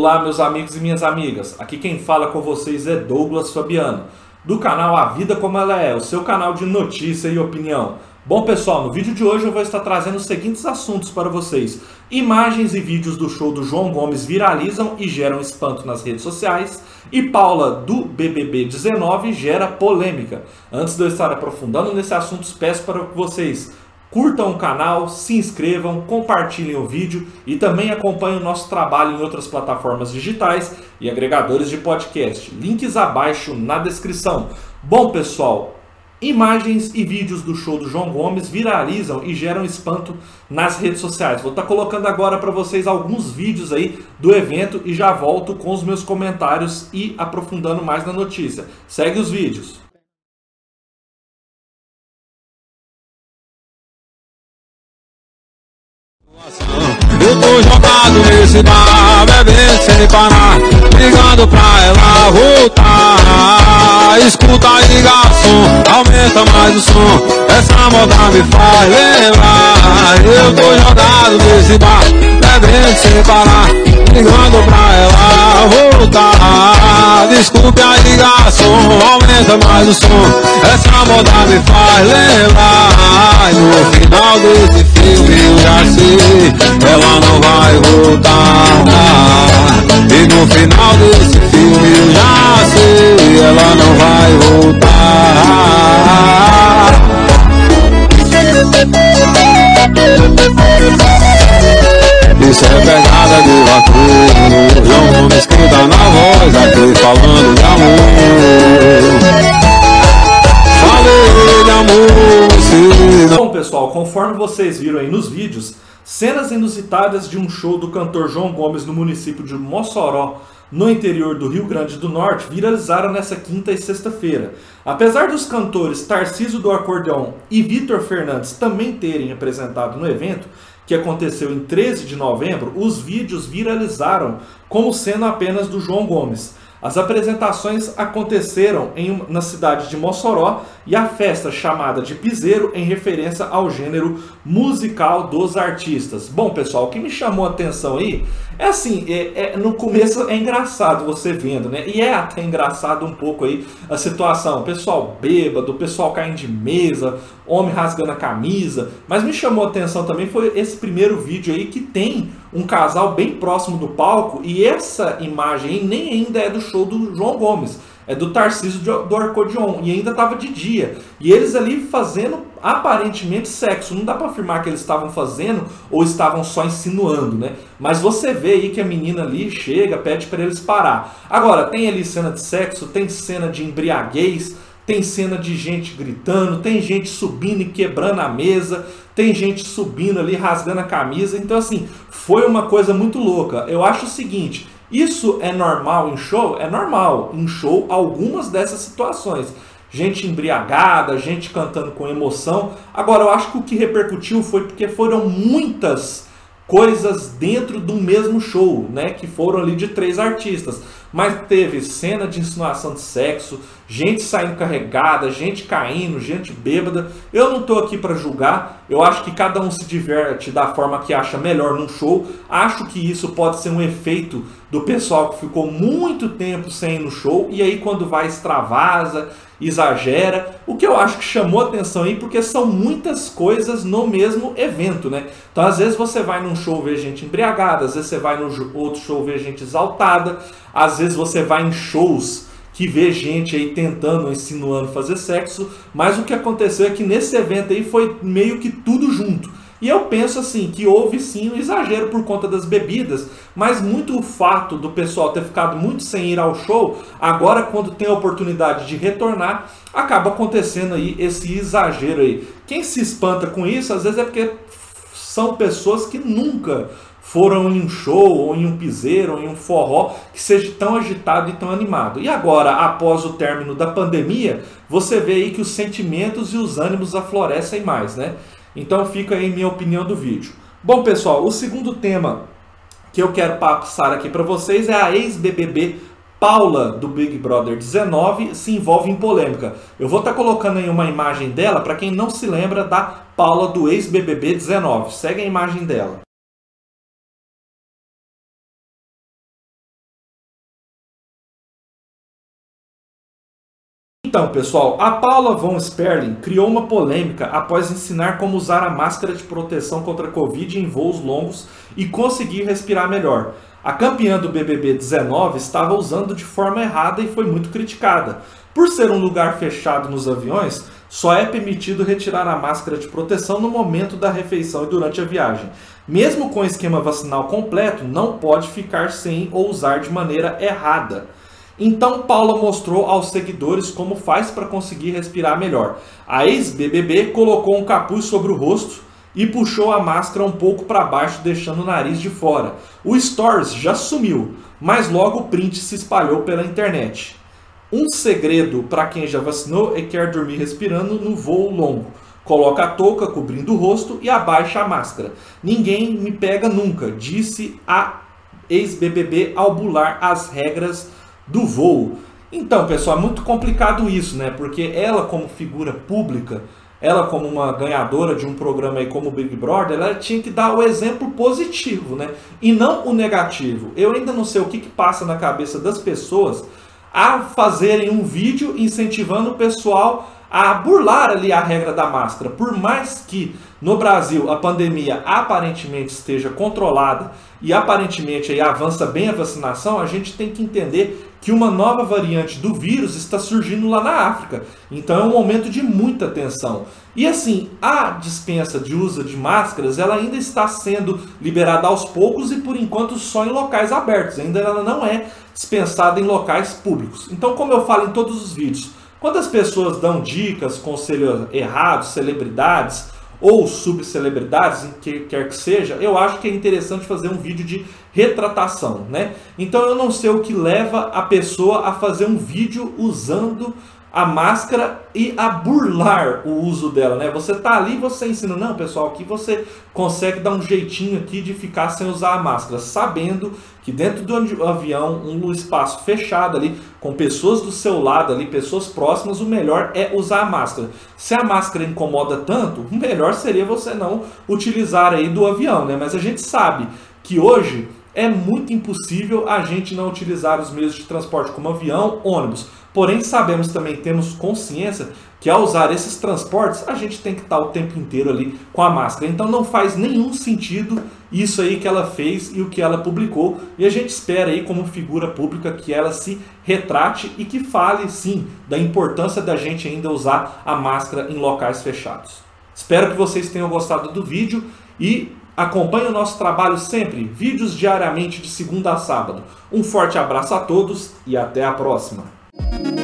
Olá, meus amigos e minhas amigas. Aqui quem fala com vocês é Douglas Fabiano, do canal A Vida Como Ela É, o seu canal de notícia e opinião. Bom, pessoal, no vídeo de hoje eu vou estar trazendo os seguintes assuntos para vocês. Imagens e vídeos do show do João Gomes viralizam e geram espanto nas redes sociais. E Paula, do BBB 19, gera polêmica. Antes de eu estar aprofundando nesse assunto, peço para vocês Curtam o canal, se inscrevam, compartilhem o vídeo e também acompanhem o nosso trabalho em outras plataformas digitais e agregadores de podcast. Links abaixo na descrição. Bom, pessoal, imagens e vídeos do show do João Gomes viralizam e geram espanto nas redes sociais. Vou estar colocando agora para vocês alguns vídeos aí do evento e já volto com os meus comentários e aprofundando mais na notícia. Segue os vídeos. Eu tô jogado nesse bar, bebendo sem parar, ligando pra ela voltar. Escuta aí, garçom, aumenta mais o som. Essa moda me faz lembrar. Eu tô jogado nesse bar, bebendo sem parar, ligando pra ela voltar. Desculpe aí, garçom, aumenta mais o som. Essa moda me faz lembrar. No final desse filme eu já Isso é pegada de dá na voz aqui falando de amor. Falei de amor, Bom pessoal, conforme vocês viram aí nos vídeos Cenas inusitadas de um show do cantor João Gomes no município de Mossoró, no interior do Rio Grande do Norte, viralizaram nessa quinta e sexta-feira. Apesar dos cantores Tarciso do Acordeão e Vitor Fernandes também terem apresentado no evento, que aconteceu em 13 de novembro, os vídeos viralizaram como sendo apenas do João Gomes. As apresentações aconteceram em, na cidade de Mossoró e a festa chamada de Piseiro em referência ao gênero musical dos artistas. Bom, pessoal, o que me chamou a atenção aí é assim, é, é, no começo é engraçado você vendo, né? E é até engraçado um pouco aí a situação. O pessoal bêbado, o pessoal caindo de mesa, homem rasgando a camisa. Mas me chamou a atenção também foi esse primeiro vídeo aí que tem um casal bem próximo do palco e essa imagem aí nem ainda é do show do João Gomes é do Tarcísio do Arcodion, e ainda estava de dia. E eles ali fazendo aparentemente sexo. Não dá para afirmar que eles estavam fazendo ou estavam só insinuando, né? Mas você vê aí que a menina ali chega, pede para eles parar. Agora, tem ali cena de sexo, tem cena de embriaguez, tem cena de gente gritando, tem gente subindo e quebrando a mesa, tem gente subindo ali rasgando a camisa. Então, assim, foi uma coisa muito louca. Eu acho o seguinte isso é normal em show? É normal em show algumas dessas situações. Gente embriagada, gente cantando com emoção. Agora, eu acho que o que repercutiu foi porque foram muitas coisas dentro do mesmo show, né? Que foram ali de três artistas. Mas teve cena de insinuação de sexo, gente saindo carregada, gente caindo, gente bêbada. Eu não estou aqui para julgar. Eu acho que cada um se diverte da forma que acha melhor num show. Acho que isso pode ser um efeito do pessoal que ficou muito tempo sem ir no show e aí quando vai extravasa, exagera. O que eu acho que chamou atenção aí porque são muitas coisas no mesmo evento, né? Então às vezes você vai num show ver gente embriagada, às vezes você vai no outro show ver gente exaltada, às vezes você vai em shows que vê gente aí tentando, insinuando fazer sexo, mas o que aconteceu é que nesse evento aí foi meio que tudo junto. E eu penso assim que houve sim um exagero por conta das bebidas, mas muito o fato do pessoal ter ficado muito sem ir ao show, agora quando tem a oportunidade de retornar, acaba acontecendo aí esse exagero aí. Quem se espanta com isso, às vezes é porque são pessoas que nunca foram em um show, ou em um piseiro, ou em um forró que seja tão agitado e tão animado. E agora, após o término da pandemia, você vê aí que os sentimentos e os ânimos aflorescem mais, né? Então fica aí minha opinião do vídeo. Bom, pessoal, o segundo tema que eu quero passar aqui para vocês é a ex-BBB Paula do Big Brother 19 se envolve em polêmica. Eu vou estar tá colocando aí uma imagem dela para quem não se lembra da Paula do ex-BBB 19. Segue a imagem dela. Então, pessoal, a Paula von Sperling criou uma polêmica após ensinar como usar a máscara de proteção contra a Covid em voos longos e conseguir respirar melhor. A campeã do BBB 19 estava usando de forma errada e foi muito criticada. Por ser um lugar fechado nos aviões, só é permitido retirar a máscara de proteção no momento da refeição e durante a viagem. Mesmo com o esquema vacinal completo, não pode ficar sem ou usar de maneira errada. Então Paula mostrou aos seguidores como faz para conseguir respirar melhor. A ex-BBB colocou um capuz sobre o rosto e puxou a máscara um pouco para baixo, deixando o nariz de fora. O Stories já sumiu, mas logo o print se espalhou pela internet. Um segredo para quem já vacinou e quer dormir respirando no voo longo. Coloca a touca cobrindo o rosto e abaixa a máscara. Ninguém me pega nunca, disse a ex-BBB ao bular as regras do voo. Então, pessoal, é muito complicado isso, né? Porque ela, como figura pública, ela como uma ganhadora de um programa aí como o Big Brother, ela tinha que dar o exemplo positivo, né? E não o negativo. Eu ainda não sei o que, que passa na cabeça das pessoas a fazerem um vídeo incentivando o pessoal a burlar ali a regra da máscara. Por mais que no Brasil a pandemia aparentemente esteja controlada e aparentemente aí avança bem a vacinação, a gente tem que entender que uma nova variante do vírus está surgindo lá na África. Então é um momento de muita tensão. E assim, a dispensa de uso de máscaras, ela ainda está sendo liberada aos poucos e por enquanto só em locais abertos. Ainda ela não é dispensada em locais públicos. Então, como eu falo em todos os vídeos, quando as pessoas dão dicas, conselhos errados, celebridades ou subcelebridades, que quer que seja, eu acho que é interessante fazer um vídeo de retratação, né? Então eu não sei o que leva a pessoa a fazer um vídeo usando a máscara e a burlar o uso dela, né? Você tá ali, você ensina, não, pessoal, aqui você consegue dar um jeitinho aqui de ficar sem usar a máscara, sabendo que dentro do avião, um espaço fechado ali, com pessoas do seu lado ali, pessoas próximas, o melhor é usar a máscara. Se a máscara incomoda tanto, o melhor seria você não utilizar aí do avião, né? Mas a gente sabe que hoje é muito impossível a gente não utilizar os meios de transporte como avião, ônibus. Porém, sabemos também, temos consciência que ao usar esses transportes, a gente tem que estar o tempo inteiro ali com a máscara. Então não faz nenhum sentido isso aí que ela fez e o que ela publicou. E a gente espera aí, como figura pública, que ela se retrate e que fale sim da importância da gente ainda usar a máscara em locais fechados. Espero que vocês tenham gostado do vídeo e Acompanhe o nosso trabalho sempre, vídeos diariamente de segunda a sábado. Um forte abraço a todos e até a próxima! Thank you.